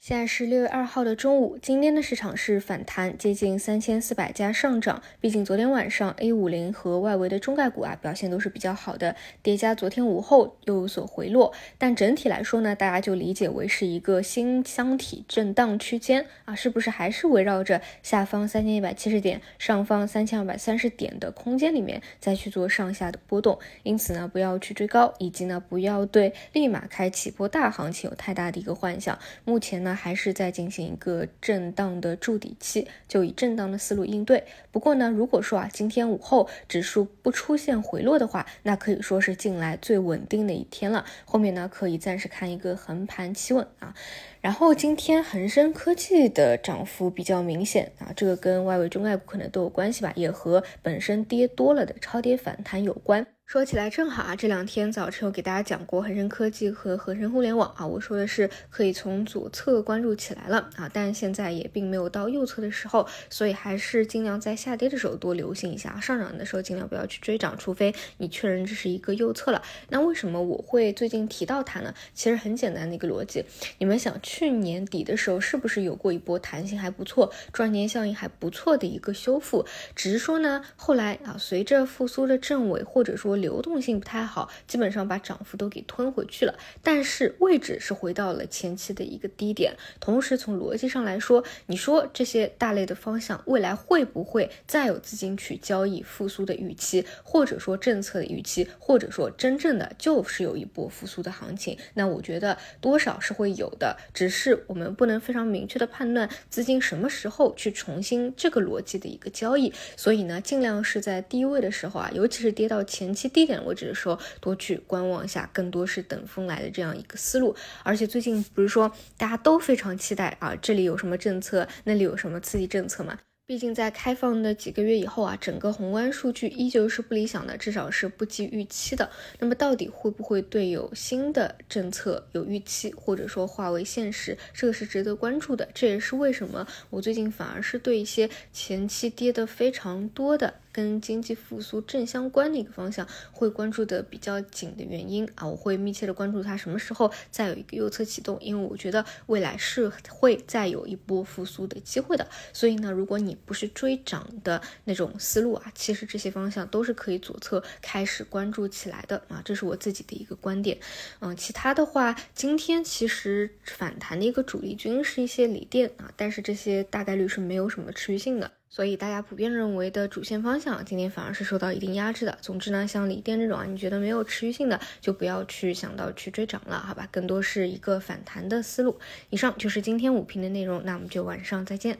现在是六月二号的中午，今天的市场是反弹，接近三千四百家上涨。毕竟昨天晚上 A 五零和外围的中概股啊表现都是比较好的，叠加昨天午后又有所回落。但整体来说呢，大家就理解为是一个新箱体震荡区间啊，是不是还是围绕着下方三千一百七十点、上方三千二百三十点的空间里面再去做上下的波动？因此呢，不要去追高，以及呢，不要对立马开启波大行情有太大的一个幻想。目前呢。那还是在进行一个震荡的筑底期，就以震荡的思路应对。不过呢，如果说啊，今天午后指数不出现回落的话，那可以说是近来最稳定的一天了。后面呢，可以暂时看一个横盘企稳啊。然后今天恒生科技的涨幅比较明显啊，这个跟外围中概股可能都有关系吧，也和本身跌多了的超跌反弹有关。说起来正好啊，这两天早晨有给大家讲过恒生科技和恒生互联网啊，我说的是可以从左侧关注起来了啊，但现在也并没有到右侧的时候，所以还是尽量在下跌的时候多留心一下，上涨的时候尽量不要去追涨，除非你确认这是一个右侧了。那为什么我会最近提到它呢？其实很简单的一个逻辑，你们想去年底的时候是不是有过一波弹性还不错、赚钱效应还不错的一个修复？只是说呢，后来啊，随着复苏的正尾或者说流动性不太好，基本上把涨幅都给吞回去了。但是位置是回到了前期的一个低点。同时从逻辑上来说，你说这些大类的方向未来会不会再有资金去交易复苏的预期，或者说政策的预期，或者说真正的就是有一波复苏的行情？那我觉得多少是会有的，只是我们不能非常明确的判断资金什么时候去重新这个逻辑的一个交易。所以呢，尽量是在低位的时候啊，尤其是跌到前期。低点位置的时候，多去观望一下，更多是等风来的这样一个思路。而且最近不是说大家都非常期待啊，这里有什么政策，那里有什么刺激政策嘛？毕竟在开放的几个月以后啊，整个宏观数据依旧是不理想的，至少是不及预期的。那么到底会不会对有新的政策有预期，或者说化为现实，这个是值得关注的。这也是为什么我最近反而是对一些前期跌的非常多的。跟经济复苏正相关的一个方向，会关注的比较紧的原因啊，我会密切的关注它什么时候再有一个右侧启动，因为我觉得未来是会再有一波复苏的机会的。所以呢，如果你不是追涨的那种思路啊，其实这些方向都是可以左侧开始关注起来的啊，这是我自己的一个观点。嗯，其他的话，今天其实反弹的一个主力军是一些锂电啊，但是这些大概率是没有什么持续性的。所以大家普遍认为的主线方向，今天反而是受到一定压制的。总之呢，像锂电这种啊，你觉得没有持续性的，就不要去想到去追涨了，好吧？更多是一个反弹的思路。以上就是今天五评的内容，那我们就晚上再见。